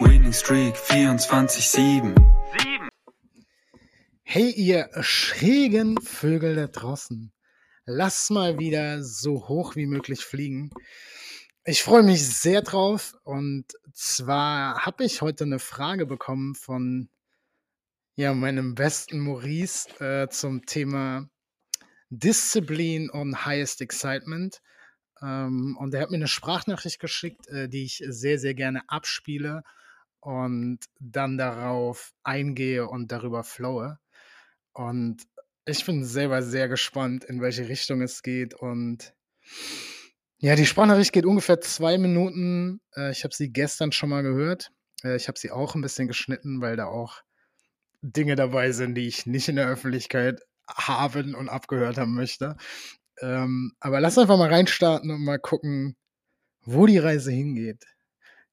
Winning Streak 24-7. Hey, ihr schrägen Vögel da draußen. Lasst mal wieder so hoch wie möglich fliegen. Ich freue mich sehr drauf und zwar habe ich heute eine Frage bekommen von ja, meinem besten Maurice äh, zum Thema Disziplin und Highest Excitement. Ähm, und er hat mir eine Sprachnachricht geschickt, äh, die ich sehr, sehr gerne abspiele und dann darauf eingehe und darüber flowe. Und ich bin selber sehr gespannt, in welche Richtung es geht. Und ja, die Sprachnachricht geht ungefähr zwei Minuten. Äh, ich habe sie gestern schon mal gehört. Äh, ich habe sie auch ein bisschen geschnitten, weil da auch Dinge dabei sind, die ich nicht in der Öffentlichkeit haben und abgehört haben möchte. Ähm, aber lass einfach mal reinstarten und mal gucken, wo die Reise hingeht.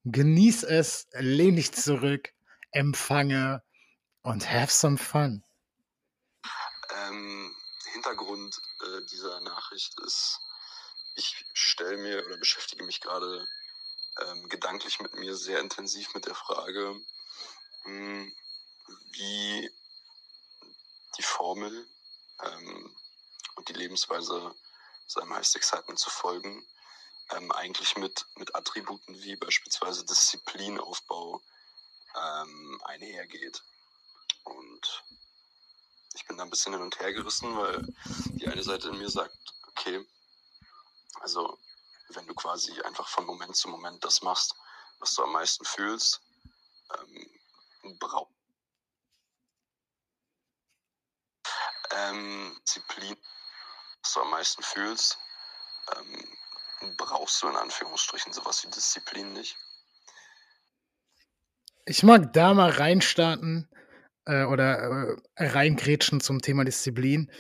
Genieß es, lehn dich zurück, empfange und have some fun. Ähm, Hintergrund äh, dieser Nachricht ist, ich stelle mir oder beschäftige mich gerade ähm, gedanklich mit mir sehr intensiv mit der Frage, mh, hm, wie die Formel ähm, und die Lebensweise seinem Highest Excitement zu folgen, ähm, eigentlich mit, mit Attributen wie beispielsweise Disziplinaufbau ähm, einhergeht. Und ich bin da ein bisschen hin und her gerissen, weil die eine Seite in mir sagt, okay, also wenn du quasi einfach von Moment zu Moment das machst, was du am meisten fühlst, ähm, brauchst ähm, Disziplin, was du am meisten fühlst, ähm, brauchst du in Anführungsstrichen sowas wie Disziplin nicht. Ich mag da mal reinstarten äh, oder äh, reingrätschen zum Thema Disziplin.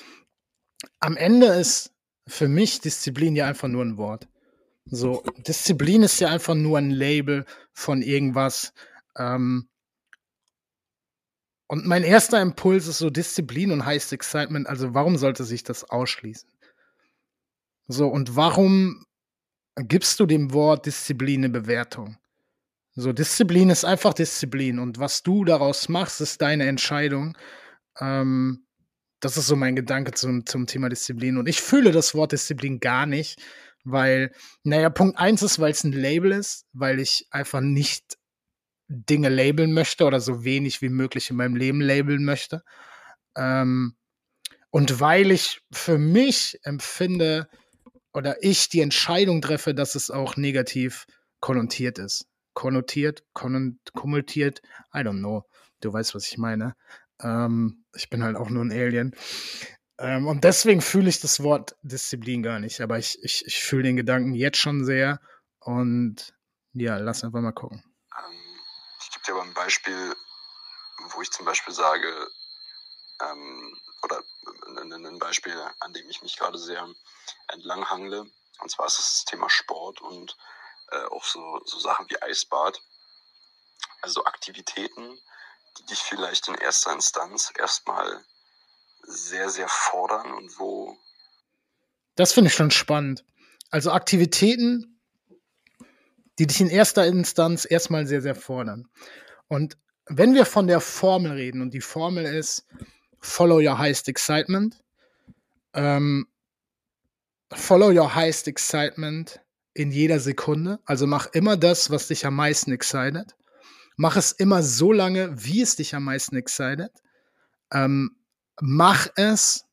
Am Ende ist für mich Disziplin ja einfach nur ein Wort. So, Disziplin ist ja einfach nur ein Label von irgendwas. Ähm, und mein erster Impuls ist so Disziplin und Highest Excitement. Also warum sollte sich das ausschließen? So, und warum gibst du dem Wort Disziplin eine Bewertung? So, Disziplin ist einfach Disziplin und was du daraus machst, ist deine Entscheidung. Ähm, das ist so mein Gedanke zum, zum Thema Disziplin. Und ich fühle das Wort Disziplin gar nicht, weil, naja, Punkt eins ist, weil es ein Label ist, weil ich einfach nicht Dinge labeln möchte oder so wenig wie möglich in meinem Leben labeln möchte. Ähm, und weil ich für mich empfinde oder ich die Entscheidung treffe, dass es auch negativ konnotiert ist. Konnotiert, kommutiert, I don't know. Du weißt, was ich meine. Ähm, ich bin halt auch nur ein Alien. Ähm, und deswegen fühle ich das Wort Disziplin gar nicht. Aber ich, ich, ich fühle den Gedanken jetzt schon sehr. Und ja, lass einfach mal gucken dir aber ein Beispiel, wo ich zum Beispiel sage, ähm, oder ein Beispiel, an dem ich mich gerade sehr entlanghangle. Und zwar ist das Thema Sport und äh, auch so, so Sachen wie Eisbad. Also Aktivitäten, die dich vielleicht in erster Instanz erstmal sehr, sehr fordern und wo. Das finde ich schon spannend. Also Aktivitäten, die dich in erster Instanz erstmal sehr, sehr fordern. Und wenn wir von der Formel reden, und die Formel ist Follow your highest excitement, ähm, Follow your highest excitement in jeder Sekunde. Also mach immer das, was dich am meisten excited. Mach es immer so lange, wie es dich am meisten excited. ähm, mach es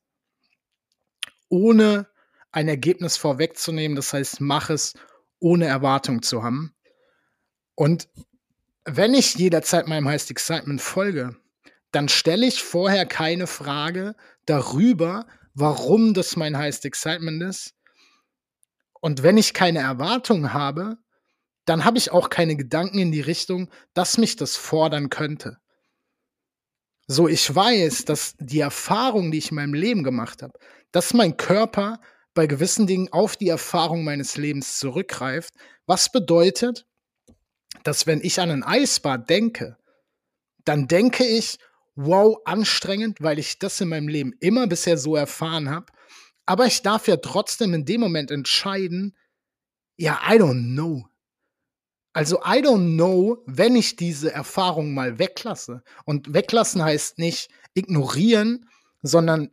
ohne ein Ergebnis vorwegzunehmen. Das heißt, mach es ohne Erwartung zu haben. Und wenn ich jederzeit meinem Highest Excitement folge, dann stelle ich vorher keine Frage darüber, warum das mein Highest Excitement ist. Und wenn ich keine Erwartung habe, dann habe ich auch keine Gedanken in die Richtung, dass mich das fordern könnte. So, ich weiß, dass die Erfahrung, die ich in meinem Leben gemacht habe, dass mein Körper bei gewissen Dingen auf die Erfahrung meines Lebens zurückgreift, was bedeutet, dass wenn ich an ein Eisbad denke, dann denke ich, wow, anstrengend, weil ich das in meinem Leben immer bisher so erfahren habe. Aber ich darf ja trotzdem in dem Moment entscheiden, ja, I don't know. Also I don't know, wenn ich diese Erfahrung mal weglasse. Und weglassen heißt nicht ignorieren, sondern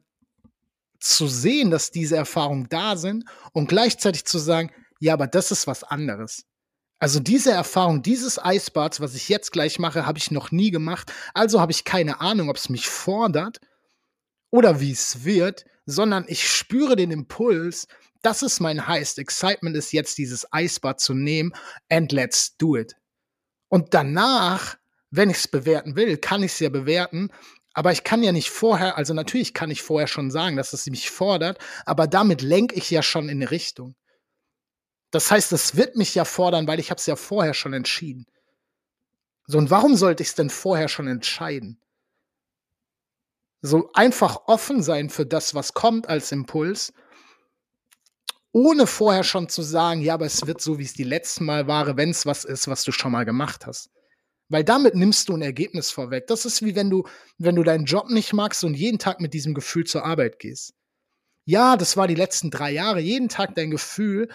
zu sehen, dass diese Erfahrungen da sind und gleichzeitig zu sagen, ja, aber das ist was anderes. Also diese Erfahrung, dieses Eisbads, was ich jetzt gleich mache, habe ich noch nie gemacht. Also habe ich keine Ahnung, ob es mich fordert oder wie es wird, sondern ich spüre den Impuls, das ist mein highest excitement ist jetzt dieses Eisbad zu nehmen and let's do it. Und danach, wenn ich es bewerten will, kann ich es ja bewerten, aber ich kann ja nicht vorher, also natürlich kann ich vorher schon sagen, dass es mich fordert, aber damit lenke ich ja schon in eine Richtung. Das heißt, es wird mich ja fordern, weil ich habe es ja vorher schon entschieden. So, und warum sollte ich es denn vorher schon entscheiden? So einfach offen sein für das, was kommt als Impuls, ohne vorher schon zu sagen, ja, aber es wird so, wie es die letzten Mal war, wenn es was ist, was du schon mal gemacht hast. Weil damit nimmst du ein Ergebnis vorweg. Das ist wie wenn du, wenn du deinen Job nicht magst und jeden Tag mit diesem Gefühl zur Arbeit gehst. Ja, das war die letzten drei Jahre, jeden Tag dein Gefühl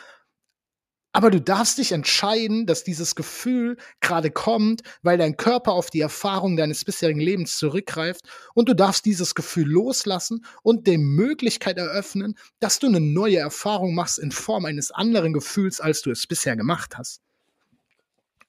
aber du darfst dich entscheiden, dass dieses Gefühl gerade kommt, weil dein Körper auf die Erfahrung deines bisherigen Lebens zurückgreift und du darfst dieses Gefühl loslassen und die Möglichkeit eröffnen, dass du eine neue Erfahrung machst in Form eines anderen Gefühls, als du es bisher gemacht hast.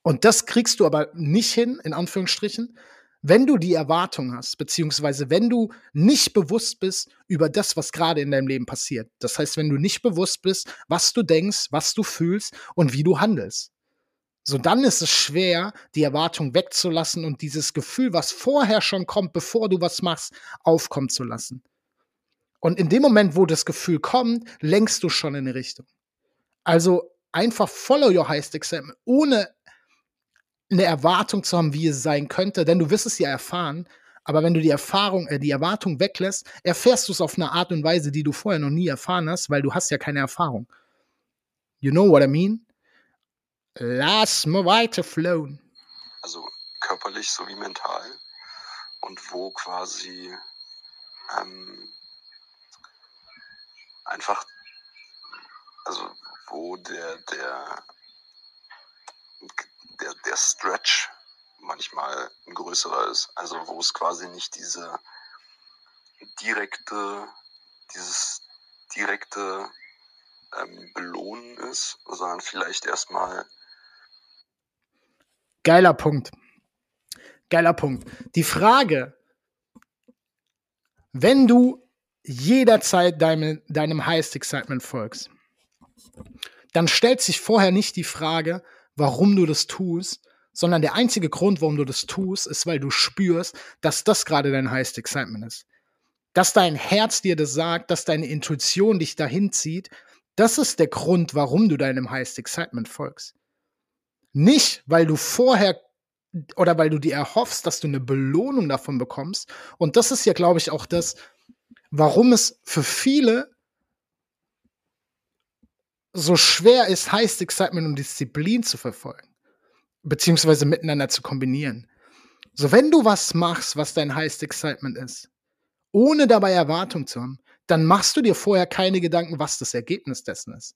Und das kriegst du aber nicht hin, in Anführungsstrichen, wenn du die Erwartung hast, beziehungsweise wenn du nicht bewusst bist über das, was gerade in deinem Leben passiert. Das heißt, wenn du nicht bewusst bist, was du denkst, was du fühlst und wie du handelst. So dann ist es schwer, die Erwartung wegzulassen und dieses Gefühl, was vorher schon kommt, bevor du was machst, aufkommen zu lassen. Und in dem Moment, wo das Gefühl kommt, lenkst du schon in eine Richtung. Also einfach follow your highest exam, ohne eine Erwartung zu haben, wie es sein könnte, denn du wirst es ja erfahren. Aber wenn du die Erfahrung, äh, die Erwartung weglässt, erfährst du es auf eine Art und Weise, die du vorher noch nie erfahren hast, weil du hast ja keine Erfahrung. You know what I mean? Lass mal weiter flowen. Also körperlich sowie mental. Und wo quasi ähm, einfach, also wo der, der der, der Stretch manchmal ein größerer ist. Also wo es quasi nicht diese direkte, dieses direkte ähm, Belohnen ist, sondern vielleicht erstmal. Geiler Punkt. Geiler Punkt. Die Frage, wenn du jederzeit deinem, deinem Highest Excitement folgst, dann stellt sich vorher nicht die Frage, warum du das tust, sondern der einzige Grund, warum du das tust, ist, weil du spürst, dass das gerade dein Highest Excitement ist. Dass dein Herz dir das sagt, dass deine Intuition dich dahin zieht, das ist der Grund, warum du deinem Highest Excitement folgst. Nicht, weil du vorher oder weil du dir erhoffst, dass du eine Belohnung davon bekommst. Und das ist ja, glaube ich, auch das, warum es für viele so schwer ist, heißt Excitement und Disziplin zu verfolgen, beziehungsweise miteinander zu kombinieren. So, wenn du was machst, was dein Highest Excitement ist, ohne dabei Erwartung zu haben, dann machst du dir vorher keine Gedanken, was das Ergebnis dessen ist.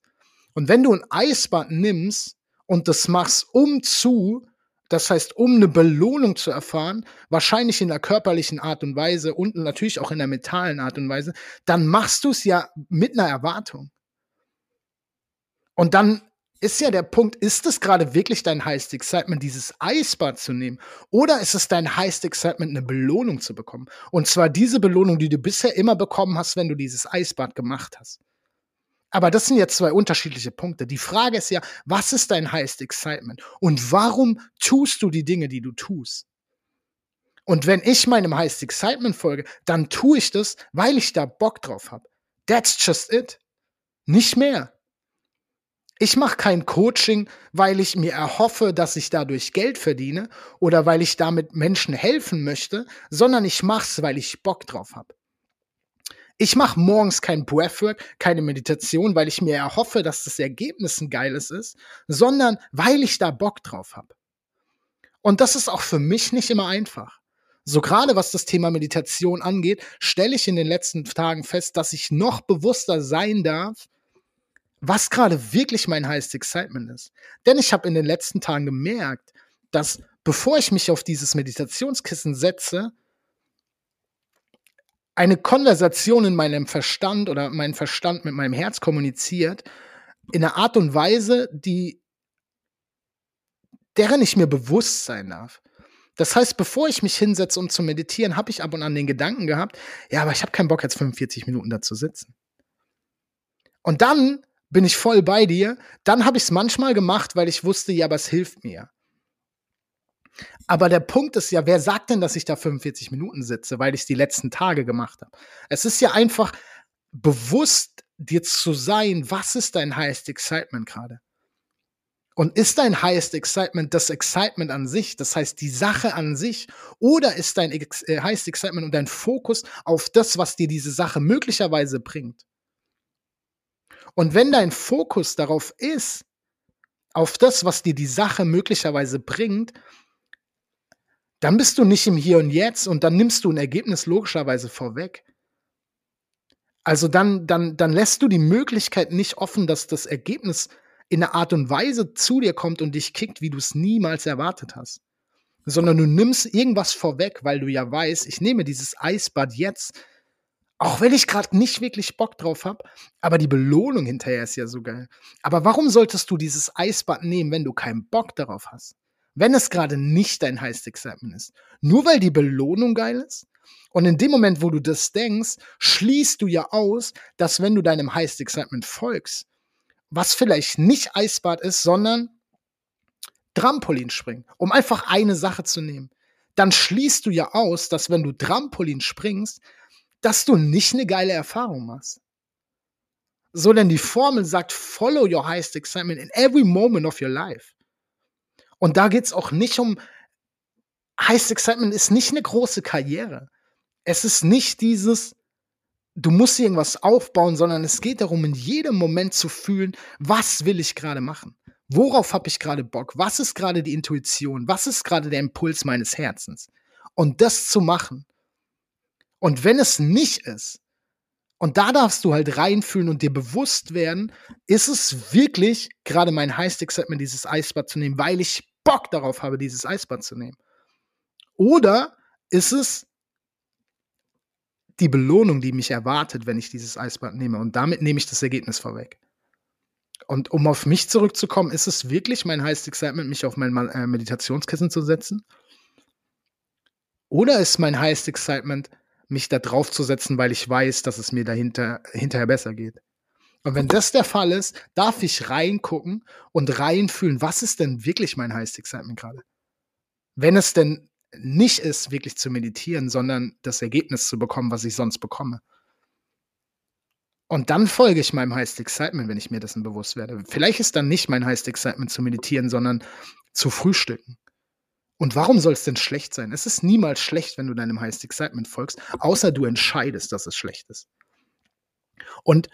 Und wenn du ein Eisbad nimmst und das machst, um zu, das heißt, um eine Belohnung zu erfahren, wahrscheinlich in der körperlichen Art und Weise und natürlich auch in der mentalen Art und Weise, dann machst du es ja mit einer Erwartung. Und dann ist ja der Punkt, ist es gerade wirklich dein Highest Excitement, dieses Eisbad zu nehmen? Oder ist es dein Highest Excitement, eine Belohnung zu bekommen? Und zwar diese Belohnung, die du bisher immer bekommen hast, wenn du dieses Eisbad gemacht hast. Aber das sind jetzt zwei unterschiedliche Punkte. Die Frage ist ja, was ist dein Highest Excitement? Und warum tust du die Dinge, die du tust? Und wenn ich meinem Highest Excitement folge, dann tue ich das, weil ich da Bock drauf habe. That's just it. Nicht mehr. Ich mache kein Coaching, weil ich mir erhoffe, dass ich dadurch Geld verdiene oder weil ich damit Menschen helfen möchte, sondern ich mache es, weil ich Bock drauf habe. Ich mache morgens kein Breathwork, keine Meditation, weil ich mir erhoffe, dass das Ergebnis ein geiles ist, sondern weil ich da Bock drauf habe. Und das ist auch für mich nicht immer einfach. So gerade was das Thema Meditation angeht, stelle ich in den letzten Tagen fest, dass ich noch bewusster sein darf, was gerade wirklich mein Highest Excitement ist. Denn ich habe in den letzten Tagen gemerkt, dass bevor ich mich auf dieses Meditationskissen setze, eine Konversation in meinem Verstand oder mein Verstand mit meinem Herz kommuniziert, in einer Art und Weise, die deren ich mir bewusst sein darf. Das heißt, bevor ich mich hinsetze, um zu meditieren, habe ich ab und an den Gedanken gehabt, ja, aber ich habe keinen Bock, jetzt 45 Minuten da zu sitzen. Und dann bin ich voll bei dir. Dann habe ich es manchmal gemacht, weil ich wusste, ja, aber es hilft mir. Aber der Punkt ist ja, wer sagt denn, dass ich da 45 Minuten sitze, weil ich es die letzten Tage gemacht habe? Es ist ja einfach bewusst dir zu sein, was ist dein highest excitement gerade? Und ist dein highest excitement das Excitement an sich, das heißt die Sache an sich, oder ist dein Ex äh, highest excitement und dein Fokus auf das, was dir diese Sache möglicherweise bringt? Und wenn dein Fokus darauf ist, auf das, was dir die Sache möglicherweise bringt, dann bist du nicht im Hier und Jetzt und dann nimmst du ein Ergebnis logischerweise vorweg. Also dann, dann, dann lässt du die Möglichkeit nicht offen, dass das Ergebnis in einer Art und Weise zu dir kommt und dich kickt, wie du es niemals erwartet hast. Sondern du nimmst irgendwas vorweg, weil du ja weißt, ich nehme dieses Eisbad jetzt, auch wenn ich gerade nicht wirklich Bock drauf habe, aber die Belohnung hinterher ist ja so geil. Aber warum solltest du dieses Eisbad nehmen, wenn du keinen Bock darauf hast? wenn es gerade nicht dein Highest Excitement ist. Nur weil die Belohnung geil ist. Und in dem Moment, wo du das denkst, schließt du ja aus, dass wenn du deinem Highest Excitement folgst, was vielleicht nicht Eisbad ist, sondern Trampolin springen, um einfach eine Sache zu nehmen, dann schließt du ja aus, dass wenn du Trampolin springst, dass du nicht eine geile Erfahrung machst. So, denn die Formel sagt, follow your highest excitement in every moment of your life. Und da geht es auch nicht um, Highest Excitement ist nicht eine große Karriere. Es ist nicht dieses, du musst irgendwas aufbauen, sondern es geht darum, in jedem Moment zu fühlen, was will ich gerade machen? Worauf habe ich gerade Bock? Was ist gerade die Intuition? Was ist gerade der Impuls meines Herzens? Und das zu machen. Und wenn es nicht ist, und da darfst du halt reinfühlen und dir bewusst werden, ist es wirklich gerade mein Highest Excitement, dieses Eisbad zu nehmen, weil ich Bock darauf habe, dieses Eisbad zu nehmen? Oder ist es die Belohnung, die mich erwartet, wenn ich dieses Eisbad nehme? Und damit nehme ich das Ergebnis vorweg. Und um auf mich zurückzukommen, ist es wirklich mein Highest Excitement, mich auf mein äh, Meditationskissen zu setzen? Oder ist mein Highest Excitement, mich da drauf zu setzen, weil ich weiß, dass es mir dahinter hinterher besser geht? Und wenn das der Fall ist, darf ich reingucken und reinfühlen, was ist denn wirklich mein Highest Excitement gerade? Wenn es denn nicht ist, wirklich zu meditieren, sondern das Ergebnis zu bekommen, was ich sonst bekomme. Und dann folge ich meinem Highest Excitement, wenn ich mir dessen bewusst werde. Vielleicht ist dann nicht mein Highest Excitement zu meditieren, sondern zu frühstücken. Und warum soll es denn schlecht sein? Es ist niemals schlecht, wenn du deinem Highest Excitement folgst, außer du entscheidest, dass es schlecht ist. Und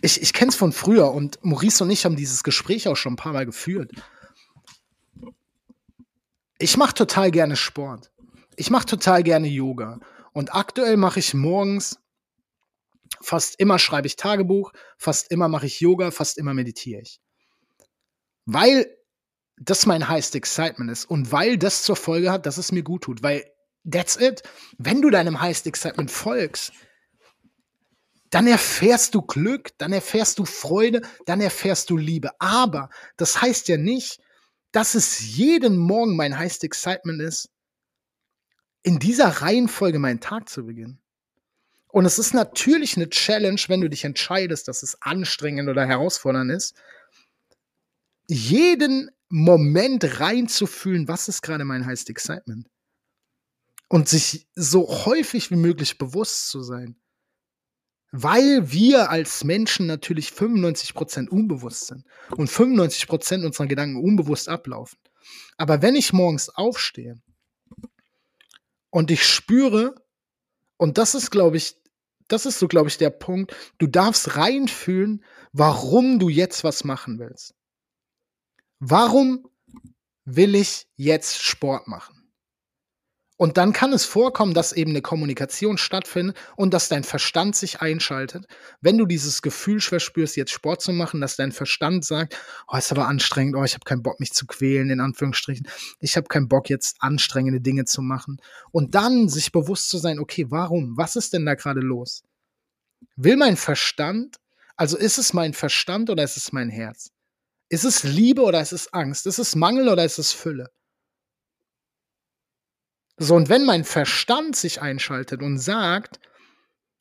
ich, ich kenne es von früher und Maurice und ich haben dieses Gespräch auch schon ein paar Mal geführt. Ich mache total gerne Sport. Ich mache total gerne Yoga. Und aktuell mache ich morgens, fast immer schreibe ich Tagebuch, fast immer mache ich Yoga, fast immer meditiere ich. Weil das mein Highest Excitement ist und weil das zur Folge hat, dass es mir gut tut. Weil that's it. Wenn du deinem Highest Excitement folgst, dann erfährst du Glück, dann erfährst du Freude, dann erfährst du Liebe. Aber das heißt ja nicht, dass es jeden Morgen mein Highest Excitement ist, in dieser Reihenfolge meinen Tag zu beginnen. Und es ist natürlich eine Challenge, wenn du dich entscheidest, dass es anstrengend oder herausfordernd ist, jeden Moment reinzufühlen, was ist gerade mein Highest Excitement. Und sich so häufig wie möglich bewusst zu sein. Weil wir als Menschen natürlich 95% unbewusst sind und 95% unserer Gedanken unbewusst ablaufen. Aber wenn ich morgens aufstehe und ich spüre, und das ist, glaube ich, das ist so, glaube ich, der Punkt, du darfst reinfühlen, warum du jetzt was machen willst. Warum will ich jetzt Sport machen? Und dann kann es vorkommen, dass eben eine Kommunikation stattfindet und dass dein Verstand sich einschaltet. Wenn du dieses Gefühl verspürst, jetzt Sport zu machen, dass dein Verstand sagt, oh, ist aber anstrengend, oh, ich habe keinen Bock, mich zu quälen, in Anführungsstrichen. Ich habe keinen Bock, jetzt anstrengende Dinge zu machen. Und dann sich bewusst zu sein, okay, warum? Was ist denn da gerade los? Will mein Verstand, also ist es mein Verstand oder ist es mein Herz? Ist es Liebe oder ist es Angst? Ist es Mangel oder ist es Fülle? So, und wenn mein Verstand sich einschaltet und sagt,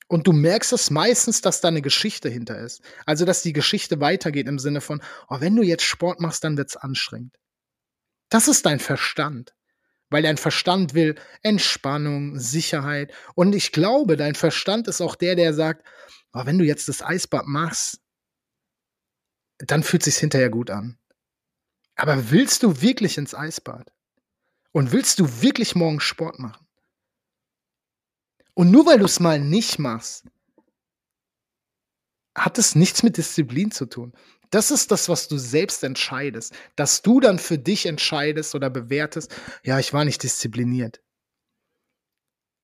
und du merkst es meistens, dass da eine Geschichte hinter ist. Also, dass die Geschichte weitergeht im Sinne von, oh, wenn du jetzt Sport machst, dann wird's anstrengend. Das ist dein Verstand. Weil dein Verstand will Entspannung, Sicherheit. Und ich glaube, dein Verstand ist auch der, der sagt, oh, wenn du jetzt das Eisbad machst, dann fühlt sich's hinterher gut an. Aber willst du wirklich ins Eisbad? Und willst du wirklich morgen Sport machen? Und nur weil du es mal nicht machst, hat es nichts mit Disziplin zu tun. Das ist das, was du selbst entscheidest. Dass du dann für dich entscheidest oder bewertest, ja, ich war nicht diszipliniert.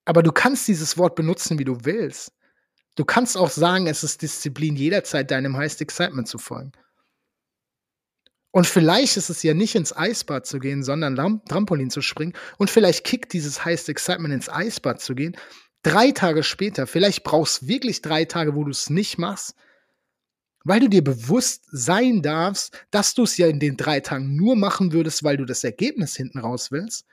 Aber du kannst dieses Wort benutzen, wie du willst. Du kannst auch sagen, es ist Disziplin, jederzeit deinem Highest Excitement zu folgen. Und vielleicht ist es ja nicht ins Eisbad zu gehen, sondern Trampolin zu springen. Und vielleicht kickt dieses heiße Excitement ins Eisbad zu gehen. Drei Tage später, vielleicht brauchst du wirklich drei Tage, wo du es nicht machst, weil du dir bewusst sein darfst, dass du es ja in den drei Tagen nur machen würdest, weil du das Ergebnis hinten raus willst.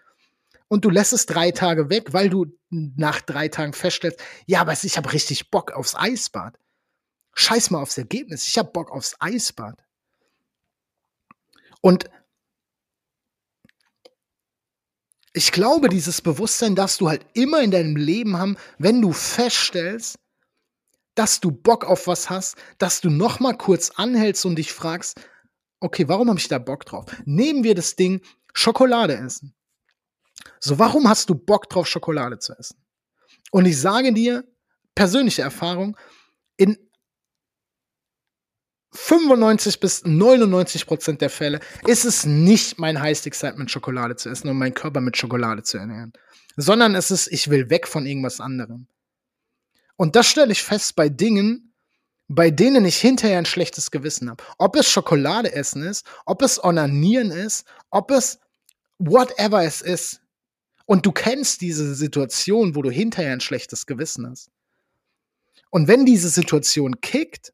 Und du lässt es drei Tage weg, weil du nach drei Tagen feststellst, ja, aber ich habe richtig Bock aufs Eisbad. Scheiß mal aufs Ergebnis, ich habe Bock aufs Eisbad. Und ich glaube, dieses Bewusstsein darfst du halt immer in deinem Leben haben, wenn du feststellst, dass du Bock auf was hast, dass du noch mal kurz anhältst und dich fragst, okay, warum habe ich da Bock drauf? Nehmen wir das Ding Schokolade essen. So, warum hast du Bock drauf, Schokolade zu essen? Und ich sage dir, persönliche Erfahrung, in 95 bis 99 Prozent der Fälle ist es nicht mein Highest Excitement, Schokolade zu essen und meinen Körper mit Schokolade zu ernähren, sondern es ist, ich will weg von irgendwas anderem. Und das stelle ich fest bei Dingen, bei denen ich hinterher ein schlechtes Gewissen habe. Ob es Schokolade essen ist, ob es Onanieren ist, ob es whatever es ist. Und du kennst diese Situation, wo du hinterher ein schlechtes Gewissen hast. Und wenn diese Situation kickt,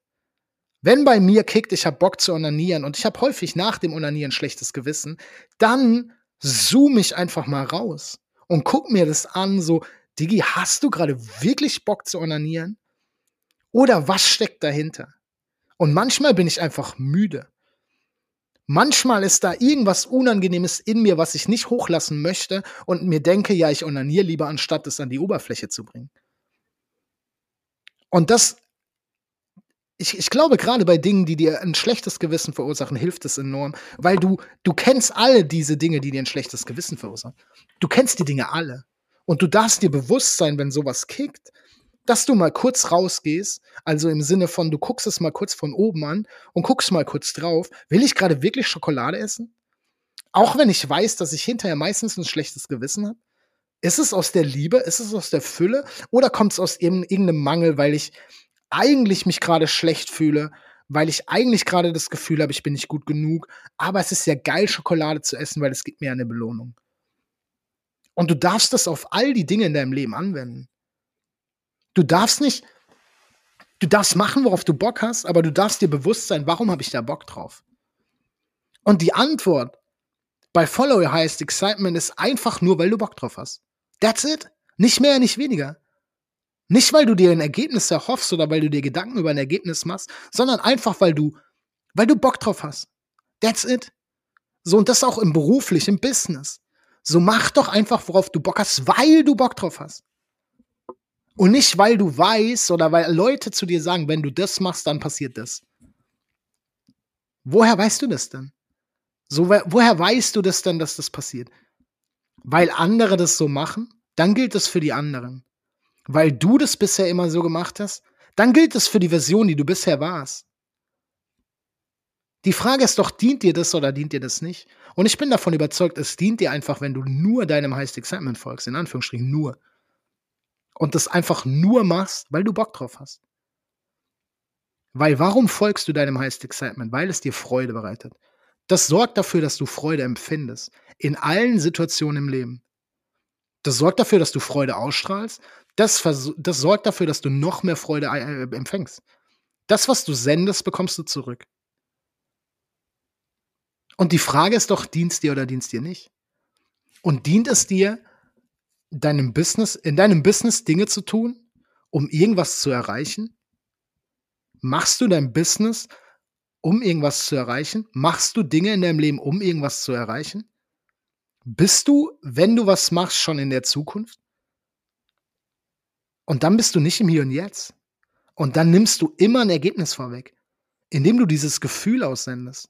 wenn bei mir kickt, ich habe Bock zu onanieren und ich habe häufig nach dem Onanieren schlechtes Gewissen, dann zoome ich einfach mal raus und guck mir das an, so, Digi, hast du gerade wirklich Bock zu onanieren? Oder was steckt dahinter? Und manchmal bin ich einfach müde. Manchmal ist da irgendwas Unangenehmes in mir, was ich nicht hochlassen möchte und mir denke, ja, ich onaniere lieber, anstatt es an die Oberfläche zu bringen. Und das ich, ich glaube, gerade bei Dingen, die dir ein schlechtes Gewissen verursachen, hilft es enorm, weil du, du kennst alle diese Dinge, die dir ein schlechtes Gewissen verursachen. Du kennst die Dinge alle. Und du darfst dir bewusst sein, wenn sowas kickt, dass du mal kurz rausgehst, also im Sinne von, du guckst es mal kurz von oben an und guckst mal kurz drauf, will ich gerade wirklich Schokolade essen? Auch wenn ich weiß, dass ich hinterher meistens ein schlechtes Gewissen habe? Ist es aus der Liebe? Ist es aus der Fülle? Oder kommt es aus irgendeinem Mangel, weil ich eigentlich mich gerade schlecht fühle, weil ich eigentlich gerade das Gefühl habe, ich bin nicht gut genug. Aber es ist ja geil, Schokolade zu essen, weil es gibt mir eine Belohnung. Und du darfst das auf all die Dinge in deinem Leben anwenden. Du darfst nicht, Du darfst machen, worauf du Bock hast, aber du darfst dir bewusst sein, warum habe ich da Bock drauf? Und die Antwort bei Follow Your Highest Excitement ist einfach nur, weil du Bock drauf hast. That's it. Nicht mehr, nicht weniger. Nicht, weil du dir ein Ergebnis erhoffst oder weil du dir Gedanken über ein Ergebnis machst, sondern einfach, weil du, weil du Bock drauf hast. That's it. So, und das auch im beruflich, im Business. So mach doch einfach, worauf du Bock hast, weil du Bock drauf hast. Und nicht, weil du weißt oder weil Leute zu dir sagen, wenn du das machst, dann passiert das. Woher weißt du das denn? So, woher weißt du das denn, dass das passiert? Weil andere das so machen? Dann gilt es für die anderen. Weil du das bisher immer so gemacht hast? Dann gilt es für die Version, die du bisher warst. Die Frage ist doch, dient dir das oder dient dir das nicht? Und ich bin davon überzeugt, es dient dir einfach, wenn du nur deinem Highest Excitement folgst, in Anführungsstrichen nur. Und das einfach nur machst, weil du Bock drauf hast. Weil warum folgst du deinem Highest Excitement? Weil es dir Freude bereitet. Das sorgt dafür, dass du Freude empfindest. In allen Situationen im Leben. Das sorgt dafür, dass du Freude ausstrahlst. Das, das sorgt dafür, dass du noch mehr Freude äh, empfängst. Das, was du sendest, bekommst du zurück. Und die Frage ist doch, dient es dir oder dient es dir nicht? Und dient es dir, deinem Business, in deinem Business Dinge zu tun, um irgendwas zu erreichen? Machst du dein Business, um irgendwas zu erreichen? Machst du Dinge in deinem Leben, um irgendwas zu erreichen? Bist du, wenn du was machst, schon in der Zukunft? Und dann bist du nicht im Hier und Jetzt. Und dann nimmst du immer ein Ergebnis vorweg, indem du dieses Gefühl aussendest.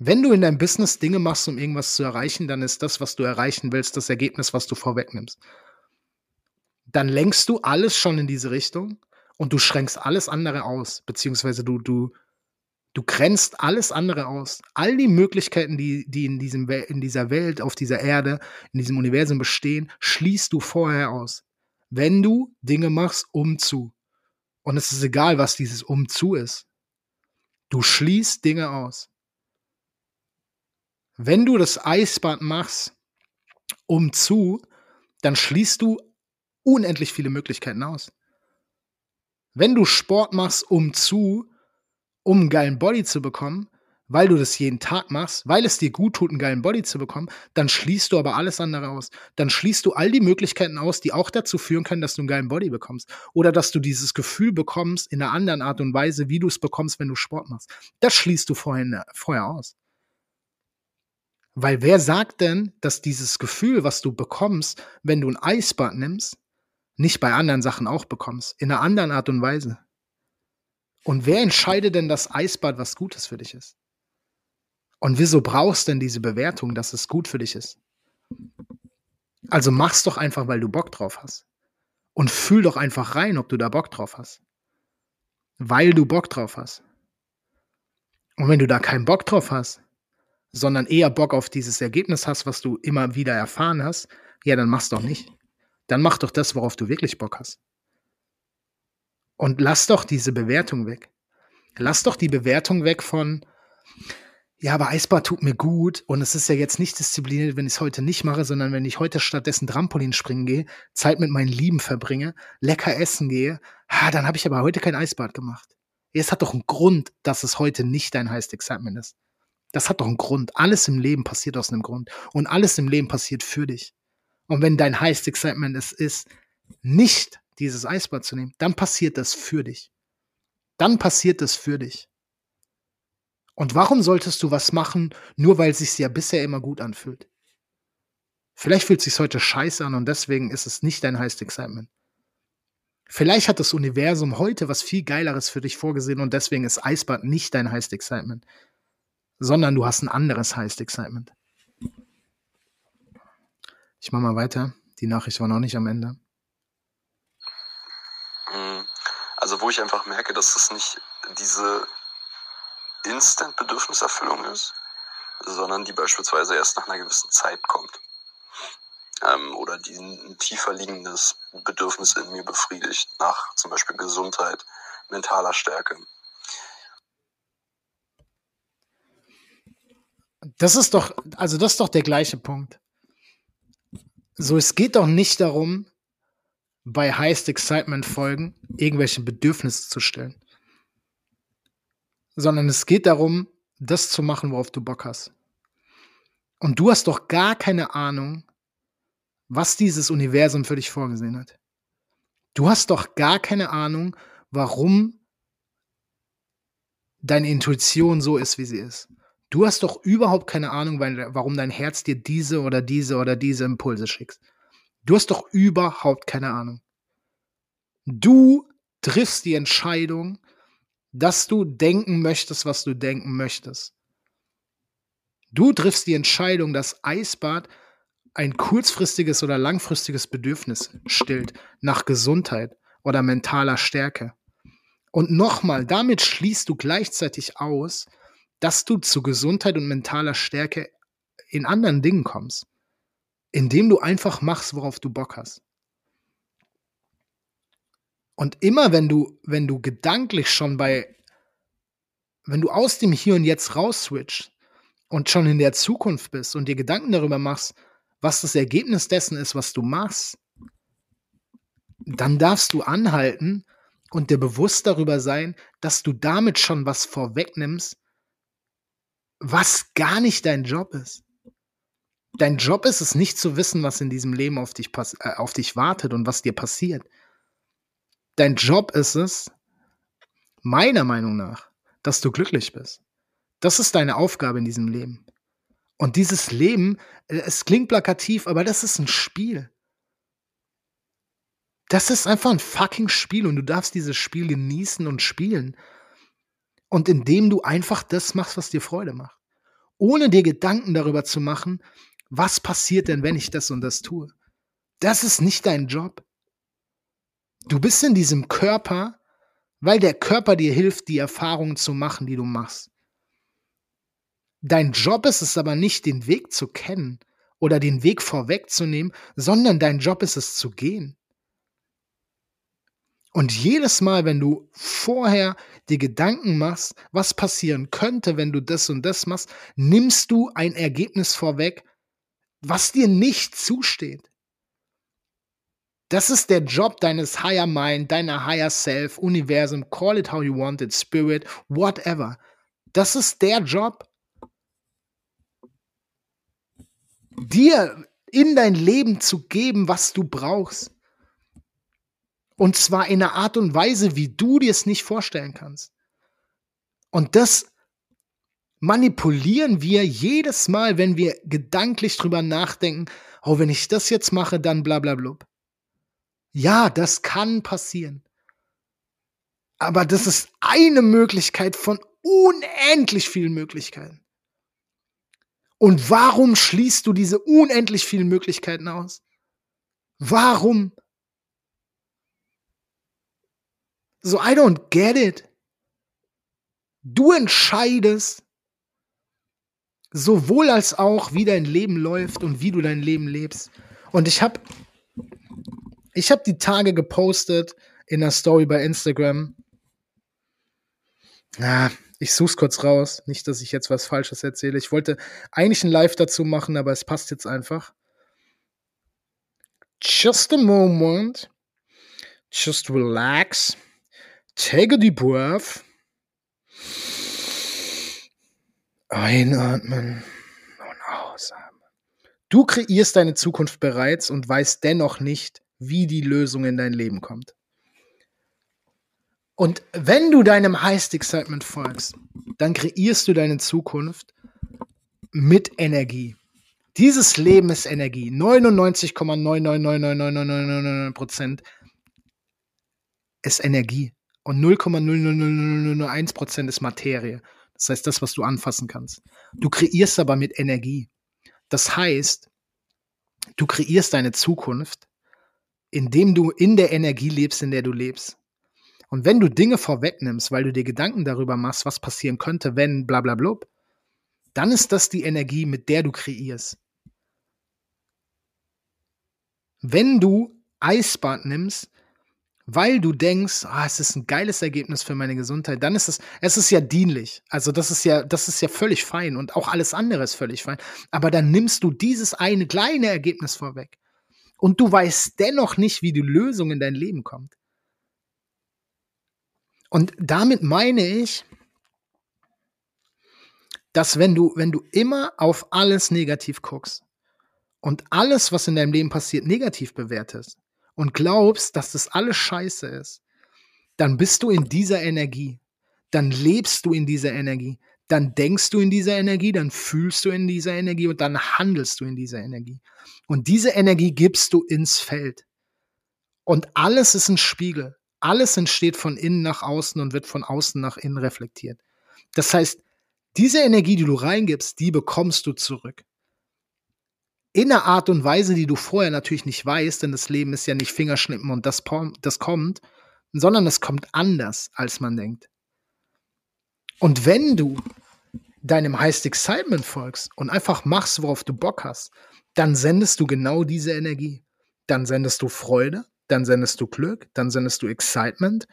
Wenn du in deinem Business Dinge machst, um irgendwas zu erreichen, dann ist das, was du erreichen willst, das Ergebnis, was du vorwegnimmst. Dann lenkst du alles schon in diese Richtung und du schränkst alles andere aus, beziehungsweise du, du, du grenzt alles andere aus. All die Möglichkeiten, die, die in, diesem, in dieser Welt, auf dieser Erde, in diesem Universum bestehen, schließt du vorher aus. Wenn du Dinge machst, um zu. Und es ist egal, was dieses um zu ist. Du schließt Dinge aus. Wenn du das Eisbad machst, um zu, dann schließt du unendlich viele Möglichkeiten aus. Wenn du Sport machst, um zu, um einen geilen Body zu bekommen, weil du das jeden Tag machst, weil es dir gut tut, einen geilen Body zu bekommen, dann schließt du aber alles andere aus. Dann schließt du all die Möglichkeiten aus, die auch dazu führen können, dass du einen geilen Body bekommst. Oder dass du dieses Gefühl bekommst in einer anderen Art und Weise, wie du es bekommst, wenn du Sport machst. Das schließt du vorher, vorher aus. Weil wer sagt denn, dass dieses Gefühl, was du bekommst, wenn du ein Eisbad nimmst, nicht bei anderen Sachen auch bekommst, in einer anderen Art und Weise? Und wer entscheidet denn, dass Eisbad was Gutes für dich ist? Und wieso brauchst denn diese Bewertung, dass es gut für dich ist? Also mach's doch einfach, weil du Bock drauf hast. Und fühl doch einfach rein, ob du da Bock drauf hast. Weil du Bock drauf hast. Und wenn du da keinen Bock drauf hast, sondern eher Bock auf dieses Ergebnis hast, was du immer wieder erfahren hast, ja, dann mach's doch nicht. Dann mach doch das, worauf du wirklich Bock hast. Und lass doch diese Bewertung weg. Lass doch die Bewertung weg von, ja, aber Eisbad tut mir gut und es ist ja jetzt nicht diszipliniert, wenn ich es heute nicht mache, sondern wenn ich heute stattdessen Trampolin springen gehe, Zeit mit meinen Lieben verbringe, lecker essen gehe, ha, dann habe ich aber heute kein Eisbad gemacht. Es hat doch einen Grund, dass es heute nicht dein Highest Excitement ist. Das hat doch einen Grund. Alles im Leben passiert aus einem Grund. Und alles im Leben passiert für dich. Und wenn dein Highest Excitement es ist, nicht dieses Eisbad zu nehmen, dann passiert das für dich. Dann passiert das für dich. Und warum solltest du was machen, nur weil es sich ja bisher immer gut anfühlt? Vielleicht fühlt es sich heute scheiße an und deswegen ist es nicht dein Highest Excitement. Vielleicht hat das Universum heute was viel Geileres für dich vorgesehen und deswegen ist Eisbad nicht dein Highest Excitement sondern du hast ein anderes Highest Excitement. Ich mache mal weiter. Die Nachricht war noch nicht am Ende. Hm. Also wo ich einfach merke, dass es nicht diese Instant-Bedürfniserfüllung ist, sondern die beispielsweise erst nach einer gewissen Zeit kommt. Ähm, oder die ein tiefer liegendes Bedürfnis in mir befriedigt, nach zum Beispiel Gesundheit, mentaler Stärke. Das ist doch, also das ist doch der gleiche Punkt. So, es geht doch nicht darum, bei Highest Excitement Folgen irgendwelche Bedürfnisse zu stellen. Sondern es geht darum, das zu machen, worauf du Bock hast. Und du hast doch gar keine Ahnung, was dieses Universum für dich vorgesehen hat. Du hast doch gar keine Ahnung, warum deine Intuition so ist, wie sie ist. Du hast doch überhaupt keine Ahnung, warum dein Herz dir diese oder diese oder diese Impulse schickt. Du hast doch überhaupt keine Ahnung. Du triffst die Entscheidung, dass du denken möchtest, was du denken möchtest. Du triffst die Entscheidung, dass Eisbad ein kurzfristiges oder langfristiges Bedürfnis stillt nach Gesundheit oder mentaler Stärke. Und nochmal, damit schließt du gleichzeitig aus, dass du zu Gesundheit und mentaler Stärke in anderen Dingen kommst, indem du einfach machst, worauf du Bock hast. Und immer wenn du, wenn du gedanklich schon bei, wenn du aus dem Hier und Jetzt raus switcht und schon in der Zukunft bist und dir Gedanken darüber machst, was das Ergebnis dessen ist, was du machst, dann darfst du anhalten und dir bewusst darüber sein, dass du damit schon was vorwegnimmst, was gar nicht dein Job ist. Dein Job ist es nicht zu wissen, was in diesem Leben auf dich, äh, auf dich wartet und was dir passiert. Dein Job ist es, meiner Meinung nach, dass du glücklich bist. Das ist deine Aufgabe in diesem Leben. Und dieses Leben, äh, es klingt plakativ, aber das ist ein Spiel. Das ist einfach ein fucking Spiel und du darfst dieses Spiel genießen und spielen. Und indem du einfach das machst, was dir Freude macht. Ohne dir Gedanken darüber zu machen, was passiert denn, wenn ich das und das tue. Das ist nicht dein Job. Du bist in diesem Körper, weil der Körper dir hilft, die Erfahrungen zu machen, die du machst. Dein Job ist es aber nicht, den Weg zu kennen oder den Weg vorwegzunehmen, sondern dein Job ist es zu gehen. Und jedes Mal, wenn du vorher dir Gedanken machst, was passieren könnte, wenn du das und das machst, nimmst du ein Ergebnis vorweg, was dir nicht zusteht. Das ist der Job deines Higher Mind, deiner Higher Self, Universum, call it how you want it, Spirit, whatever. Das ist der Job. Dir in dein Leben zu geben, was du brauchst. Und zwar in einer Art und Weise, wie du dir es nicht vorstellen kannst. Und das manipulieren wir jedes Mal, wenn wir gedanklich drüber nachdenken, oh, wenn ich das jetzt mache, dann bla bla bla. Ja, das kann passieren. Aber das ist eine Möglichkeit von unendlich vielen Möglichkeiten. Und warum schließt du diese unendlich vielen Möglichkeiten aus? Warum? So, I don't get it. Du entscheidest sowohl als auch, wie dein Leben läuft und wie du dein Leben lebst. Und ich habe ich habe die Tage gepostet in der Story bei Instagram. Ja, ich such's kurz raus. Nicht, dass ich jetzt was Falsches erzähle. Ich wollte eigentlich ein Live dazu machen, aber es passt jetzt einfach. Just a moment. Just relax. Take a deep breath. Einatmen und ausatmen. Du kreierst deine Zukunft bereits und weißt dennoch nicht, wie die Lösung in dein Leben kommt. Und wenn du deinem Highest Excitement folgst, dann kreierst du deine Zukunft mit Energie. Dieses Leben ist Energie. 99,9999999% ist Energie und 0,00001% ist Materie. Das heißt, das, was du anfassen kannst. Du kreierst aber mit Energie. Das heißt, du kreierst deine Zukunft, indem du in der Energie lebst, in der du lebst. Und wenn du Dinge vorwegnimmst, weil du dir Gedanken darüber machst, was passieren könnte, wenn bla bla bla, dann ist das die Energie, mit der du kreierst. Wenn du Eisbad nimmst, weil du denkst, ah, es ist ein geiles Ergebnis für meine Gesundheit, dann ist es, es ist ja dienlich. Also das ist ja, das ist ja völlig fein und auch alles andere ist völlig fein. Aber dann nimmst du dieses eine kleine Ergebnis vorweg. Und du weißt dennoch nicht, wie die Lösung in dein Leben kommt. Und damit meine ich, dass wenn du, wenn du immer auf alles negativ guckst und alles, was in deinem Leben passiert, negativ bewertest und glaubst, dass das alles scheiße ist, dann bist du in dieser Energie. Dann lebst du in dieser Energie. Dann denkst du in dieser Energie, dann fühlst du in dieser Energie und dann handelst du in dieser Energie. Und diese Energie gibst du ins Feld. Und alles ist ein Spiegel. Alles entsteht von innen nach außen und wird von außen nach innen reflektiert. Das heißt, diese Energie, die du reingibst, die bekommst du zurück. In einer Art und Weise, die du vorher natürlich nicht weißt, denn das Leben ist ja nicht Fingerschnippen und das, das kommt, sondern es kommt anders, als man denkt. Und wenn du deinem Highest Excitement folgst und einfach machst, worauf du Bock hast, dann sendest du genau diese Energie. Dann sendest du Freude, dann sendest du Glück, dann sendest du Excitement,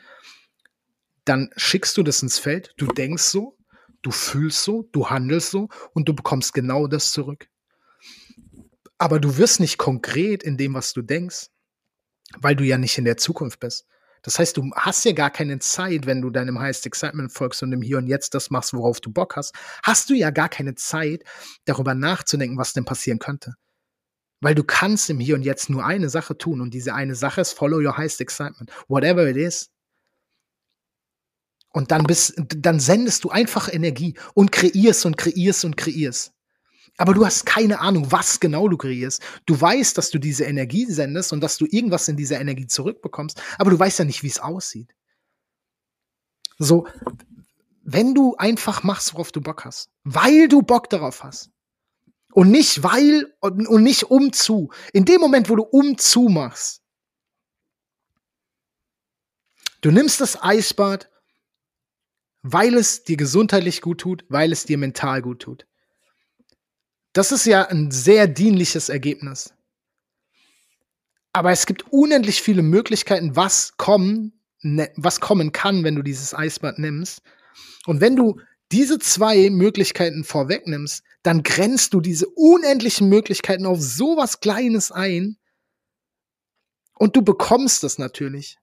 dann schickst du das ins Feld, du denkst so, du fühlst so, du handelst so und du bekommst genau das zurück. Aber du wirst nicht konkret in dem, was du denkst, weil du ja nicht in der Zukunft bist. Das heißt, du hast ja gar keine Zeit, wenn du deinem Highest Excitement folgst und im Hier und Jetzt das machst, worauf du Bock hast, hast du ja gar keine Zeit, darüber nachzudenken, was denn passieren könnte. Weil du kannst im Hier und Jetzt nur eine Sache tun und diese eine Sache ist Follow Your Highest Excitement. Whatever it is. Und dann bist, dann sendest du einfach Energie und kreierst und kreierst und kreierst. Aber du hast keine Ahnung, was genau du kreierst. Du weißt, dass du diese Energie sendest und dass du irgendwas in dieser Energie zurückbekommst, aber du weißt ja nicht, wie es aussieht. So, wenn du einfach machst, worauf du Bock hast, weil du Bock darauf hast. Und nicht weil und, und nicht um zu. In dem Moment, wo du um zu machst, du nimmst das Eisbad, weil es dir gesundheitlich gut tut, weil es dir mental gut tut. Das ist ja ein sehr dienliches Ergebnis. Aber es gibt unendlich viele Möglichkeiten, was kommen, ne, was kommen kann, wenn du dieses Eisbad nimmst. Und wenn du diese zwei Möglichkeiten vorwegnimmst, dann grenzt du diese unendlichen Möglichkeiten auf sowas Kleines ein und du bekommst es natürlich.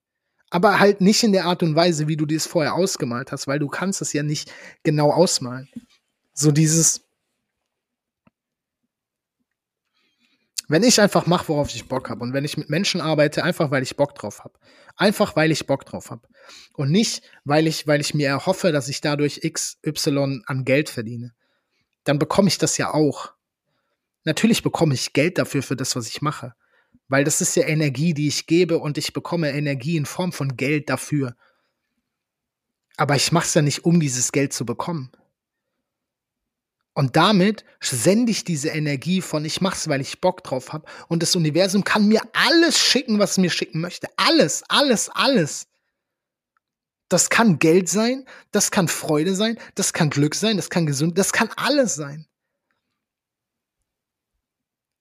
Aber halt nicht in der Art und Weise, wie du dir es vorher ausgemalt hast, weil du kannst es ja nicht genau ausmalen. So dieses, Wenn ich einfach mache, worauf ich Bock habe und wenn ich mit Menschen arbeite, einfach weil ich Bock drauf habe. Einfach weil ich Bock drauf habe. Und nicht, weil ich, weil ich mir erhoffe, dass ich dadurch XY an Geld verdiene. Dann bekomme ich das ja auch. Natürlich bekomme ich Geld dafür, für das, was ich mache. Weil das ist ja Energie, die ich gebe und ich bekomme Energie in Form von Geld dafür. Aber ich mache es ja nicht, um dieses Geld zu bekommen. Und damit sende ich diese Energie von ich mach's, weil ich Bock drauf habe. Und das Universum kann mir alles schicken, was es mir schicken möchte. Alles, alles, alles. Das kann Geld sein, das kann Freude sein, das kann Glück sein, das kann gesund, das kann alles sein.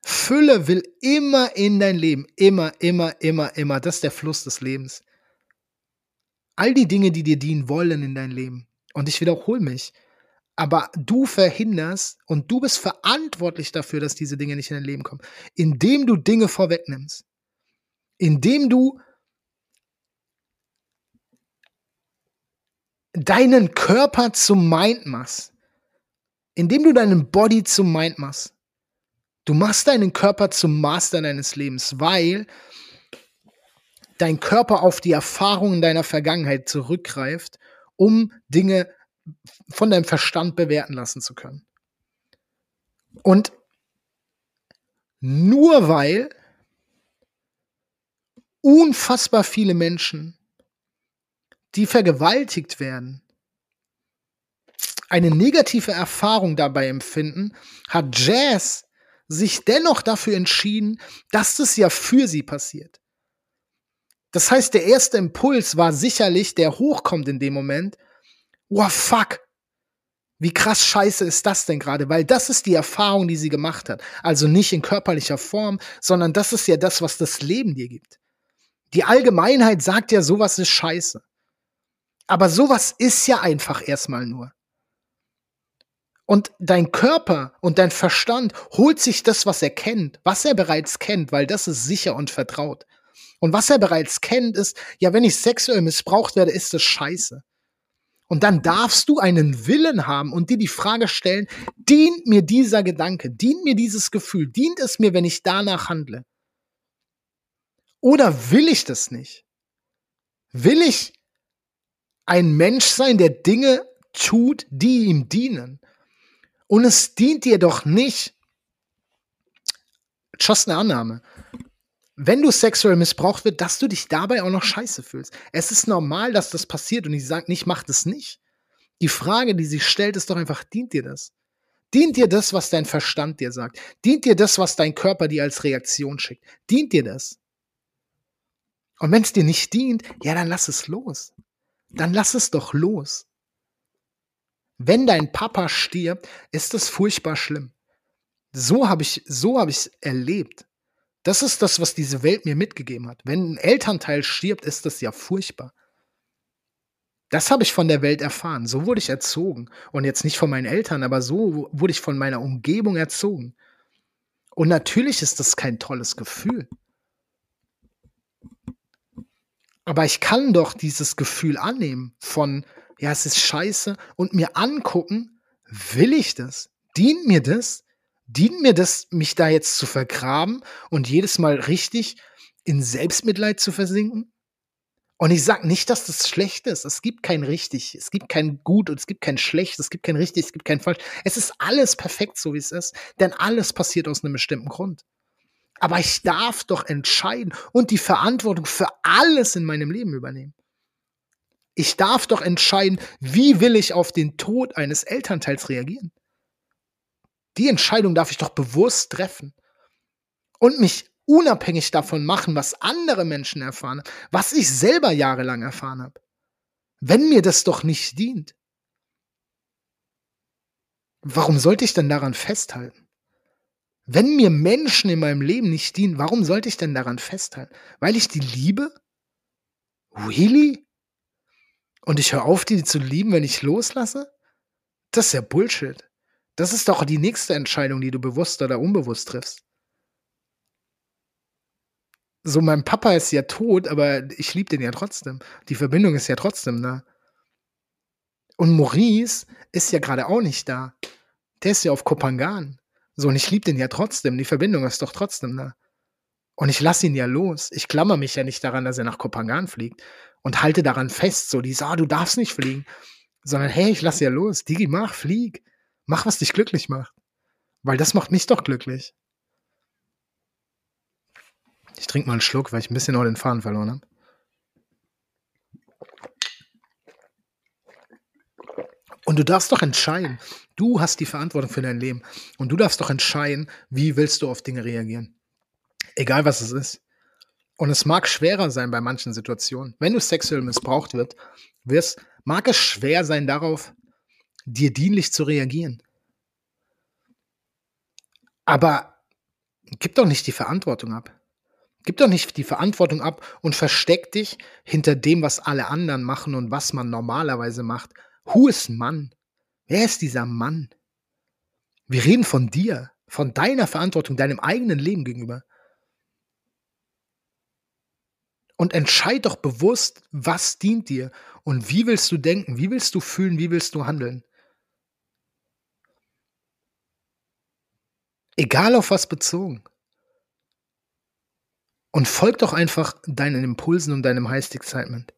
Fülle will immer in dein Leben. Immer, immer, immer, immer. Das ist der Fluss des Lebens. All die Dinge, die dir dienen wollen in dein Leben. Und ich wiederhole mich aber du verhinderst und du bist verantwortlich dafür, dass diese Dinge nicht in dein Leben kommen, indem du Dinge vorwegnimmst, indem du deinen Körper zum Mind machst, indem du deinen Body zum Mind machst. Du machst deinen Körper zum Master deines Lebens, weil dein Körper auf die Erfahrungen deiner Vergangenheit zurückgreift, um Dinge von deinem Verstand bewerten lassen zu können. Und nur weil unfassbar viele Menschen, die vergewaltigt werden, eine negative Erfahrung dabei empfinden, hat Jazz sich dennoch dafür entschieden, dass das ja für sie passiert. Das heißt, der erste Impuls war sicherlich, der hochkommt in dem Moment, oh fuck, wie krass scheiße ist das denn gerade? Weil das ist die Erfahrung, die sie gemacht hat. Also nicht in körperlicher Form, sondern das ist ja das, was das Leben dir gibt. Die Allgemeinheit sagt ja, sowas ist scheiße. Aber sowas ist ja einfach erstmal nur. Und dein Körper und dein Verstand holt sich das, was er kennt, was er bereits kennt, weil das ist sicher und vertraut. Und was er bereits kennt, ist, ja, wenn ich sexuell missbraucht werde, ist das scheiße. Und dann darfst du einen Willen haben und dir die Frage stellen, dient mir dieser Gedanke, dient mir dieses Gefühl, dient es mir, wenn ich danach handle? Oder will ich das nicht? Will ich ein Mensch sein, der Dinge tut, die ihm dienen? Und es dient dir doch nicht, just eine Annahme, wenn du sexuell missbraucht wird, dass du dich dabei auch noch scheiße fühlst. Es ist normal, dass das passiert und ich sage nicht, mach das nicht. Die Frage, die sich stellt, ist doch einfach, dient dir das? Dient dir das, was dein Verstand dir sagt? Dient dir das, was dein Körper dir als Reaktion schickt? Dient dir das? Und wenn es dir nicht dient, ja, dann lass es los. Dann lass es doch los. Wenn dein Papa stirbt, ist es furchtbar schlimm. So habe ich, so habe ich erlebt. Das ist das, was diese Welt mir mitgegeben hat. Wenn ein Elternteil stirbt, ist das ja furchtbar. Das habe ich von der Welt erfahren. So wurde ich erzogen. Und jetzt nicht von meinen Eltern, aber so wurde ich von meiner Umgebung erzogen. Und natürlich ist das kein tolles Gefühl. Aber ich kann doch dieses Gefühl annehmen von, ja, es ist scheiße und mir angucken, will ich das? Dient mir das? Dient mir das, mich da jetzt zu vergraben und jedes Mal richtig in Selbstmitleid zu versinken? Und ich sage nicht, dass das schlecht ist. Es gibt kein richtig, es gibt kein gut und es gibt kein schlecht, es gibt kein richtig, es gibt kein falsch. Es ist alles perfekt, so wie es ist, denn alles passiert aus einem bestimmten Grund. Aber ich darf doch entscheiden und die Verantwortung für alles in meinem Leben übernehmen. Ich darf doch entscheiden, wie will ich auf den Tod eines Elternteils reagieren. Die Entscheidung darf ich doch bewusst treffen und mich unabhängig davon machen, was andere Menschen erfahren, was ich selber jahrelang erfahren habe. Wenn mir das doch nicht dient, warum sollte ich denn daran festhalten? Wenn mir Menschen in meinem Leben nicht dienen, warum sollte ich denn daran festhalten? Weil ich die liebe? Really? Und ich höre auf, die zu lieben, wenn ich loslasse? Das ist ja Bullshit. Das ist doch die nächste Entscheidung, die du bewusst oder unbewusst triffst. So, mein Papa ist ja tot, aber ich liebe den ja trotzdem. Die Verbindung ist ja trotzdem da. Und Maurice ist ja gerade auch nicht da. Der ist ja auf Kopangan. So, und ich liebe den ja trotzdem. Die Verbindung ist doch trotzdem da. Und ich lasse ihn ja los. Ich klammer mich ja nicht daran, dass er nach Kopangan fliegt und halte daran fest, so, die ah, du darfst nicht fliegen. Sondern, hey, ich lasse ja los. Digi, mach, flieg. Mach, was dich glücklich macht. Weil das macht mich doch glücklich. Ich trinke mal einen Schluck, weil ich ein bisschen auch den Faden verloren habe. Und du darfst doch entscheiden. Du hast die Verantwortung für dein Leben. Und du darfst doch entscheiden, wie willst du auf Dinge reagieren. Egal was es ist. Und es mag schwerer sein bei manchen Situationen. Wenn du sexuell missbraucht wird, wirst, mag es schwer sein, darauf dir dienlich zu reagieren. Aber gib doch nicht die Verantwortung ab. Gib doch nicht die Verantwortung ab und versteck dich hinter dem, was alle anderen machen und was man normalerweise macht. Who is Mann? Wer ist dieser Mann? Wir reden von dir, von deiner Verantwortung, deinem eigenen Leben gegenüber. Und entscheid doch bewusst, was dient dir und wie willst du denken, wie willst du fühlen, wie willst du handeln. Egal auf was bezogen. Und folg doch einfach deinen Impulsen und deinem Heist Excitement.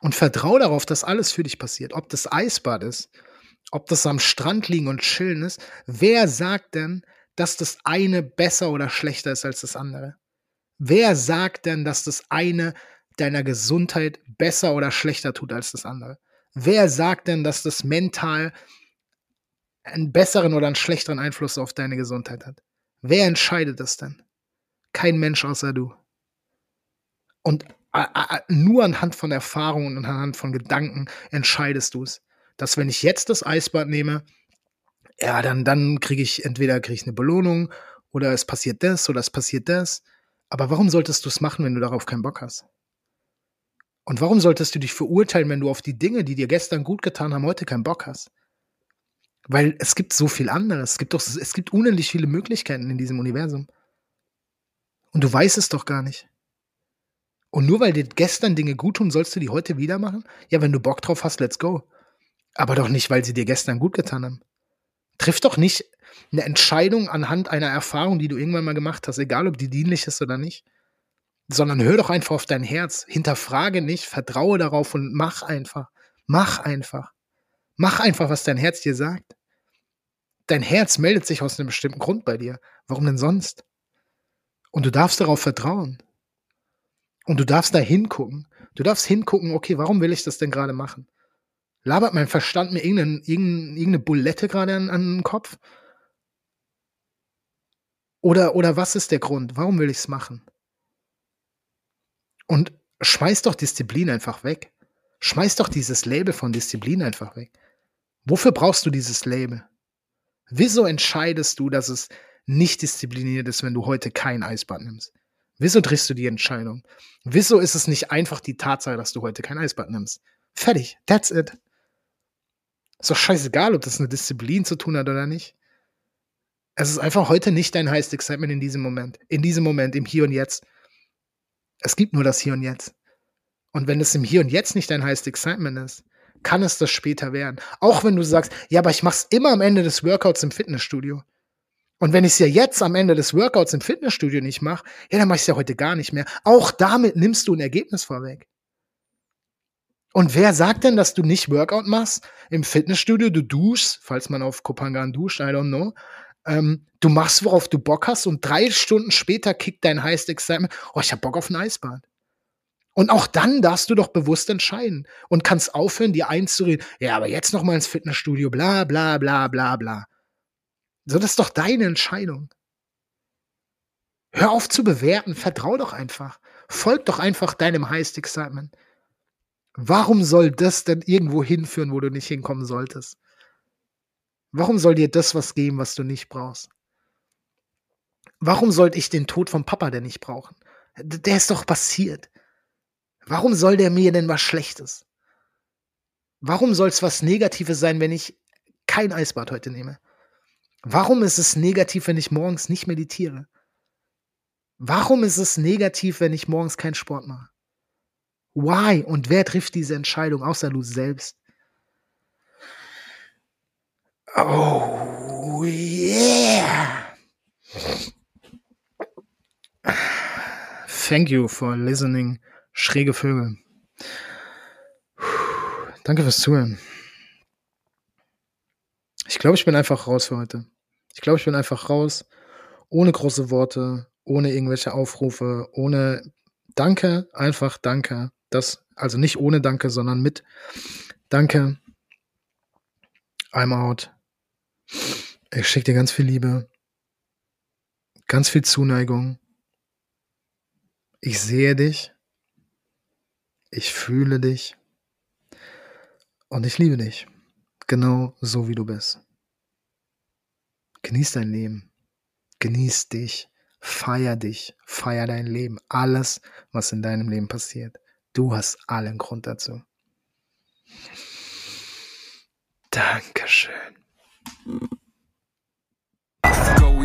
Und vertrau darauf, dass alles für dich passiert. Ob das Eisbad ist, ob das am Strand liegen und chillen ist. Wer sagt denn, dass das eine besser oder schlechter ist als das andere? Wer sagt denn, dass das eine deiner Gesundheit besser oder schlechter tut als das andere? Wer sagt denn, dass das mental einen besseren oder einen schlechteren Einfluss auf deine Gesundheit hat. Wer entscheidet das denn? Kein Mensch außer du. Und nur anhand von Erfahrungen und anhand von Gedanken entscheidest du es. Dass wenn ich jetzt das Eisbad nehme, ja, dann, dann kriege ich entweder krieg ich eine Belohnung oder es passiert das oder es passiert das. Aber warum solltest du es machen, wenn du darauf keinen Bock hast? Und warum solltest du dich verurteilen, wenn du auf die Dinge, die dir gestern gut getan haben, heute keinen Bock hast? Weil es gibt so viel anderes. Es gibt doch, es gibt unendlich viele Möglichkeiten in diesem Universum. Und du weißt es doch gar nicht. Und nur weil dir gestern Dinge gut tun, sollst du die heute wieder machen? Ja, wenn du Bock drauf hast, let's go. Aber doch nicht, weil sie dir gestern gut getan haben. Triff doch nicht eine Entscheidung anhand einer Erfahrung, die du irgendwann mal gemacht hast, egal ob die dienlich ist oder nicht. Sondern hör doch einfach auf dein Herz. Hinterfrage nicht, vertraue darauf und mach einfach. Mach einfach. Mach einfach, was dein Herz dir sagt. Dein Herz meldet sich aus einem bestimmten Grund bei dir. Warum denn sonst? Und du darfst darauf vertrauen. Und du darfst da hingucken. Du darfst hingucken, okay, warum will ich das denn gerade machen? Labert mein Verstand mir irgendeine, irgendeine Bulette gerade an, an den Kopf? Oder, oder was ist der Grund? Warum will ich es machen? Und schmeiß doch Disziplin einfach weg. Schmeiß doch dieses Label von Disziplin einfach weg. Wofür brauchst du dieses Label? Wieso entscheidest du, dass es nicht diszipliniert ist, wenn du heute kein Eisbad nimmst? Wieso triffst du die Entscheidung? Wieso ist es nicht einfach die Tatsache, dass du heute kein Eisbad nimmst? Fertig. That's it. Ist doch scheißegal, ob das eine Disziplin zu tun hat oder nicht. Es ist einfach heute nicht dein Highest Excitement in diesem Moment. In diesem Moment, im Hier und Jetzt. Es gibt nur das Hier und Jetzt. Und wenn es im Hier und Jetzt nicht dein Highest Excitement ist, kann es das später werden. Auch wenn du sagst, ja, aber ich mach's immer am Ende des Workouts im Fitnessstudio. Und wenn ich es ja jetzt am Ende des Workouts im Fitnessstudio nicht mache, ja, dann mache ich es ja heute gar nicht mehr. Auch damit nimmst du ein Ergebnis vorweg. Und wer sagt denn, dass du nicht Workout machst im Fitnessstudio? Du duschst, falls man auf Kopangan duscht, I don't know. Ähm, du machst, worauf du Bock hast und drei Stunden später kickt dein Highest Excitement, oh, ich hab Bock auf ein Eisbad. Und auch dann darfst du doch bewusst entscheiden und kannst aufhören, dir einzureden, ja, aber jetzt noch mal ins Fitnessstudio, bla, bla, bla, bla, bla. So, das ist doch deine Entscheidung. Hör auf zu bewerten, vertrau doch einfach. Folg doch einfach deinem Highest Excitement. Warum soll das denn irgendwo hinführen, wo du nicht hinkommen solltest? Warum soll dir das was geben, was du nicht brauchst? Warum sollte ich den Tod vom Papa denn nicht brauchen? Der ist doch passiert. Warum soll der mir denn was Schlechtes? Warum soll es was Negatives sein, wenn ich kein Eisbad heute nehme? Warum ist es negativ, wenn ich morgens nicht meditiere? Warum ist es negativ, wenn ich morgens keinen Sport mache? Why? Und wer trifft diese Entscheidung, außer du selbst? Oh, yeah! Thank you for listening, schräge Vögel. Danke fürs Zuhören. Ich glaube, ich bin einfach raus für heute. Ich glaube, ich bin einfach raus, ohne große Worte, ohne irgendwelche Aufrufe, ohne Danke, einfach Danke. Das, also nicht ohne Danke, sondern mit Danke. I'm out. Ich schicke dir ganz viel Liebe, ganz viel Zuneigung. Ich sehe dich. Ich fühle dich. Und ich liebe dich. Genau so, wie du bist. Genieß dein Leben. Genieß dich. Feier dich. Feier dein Leben. Alles, was in deinem Leben passiert. Du hast allen Grund dazu. Dankeschön.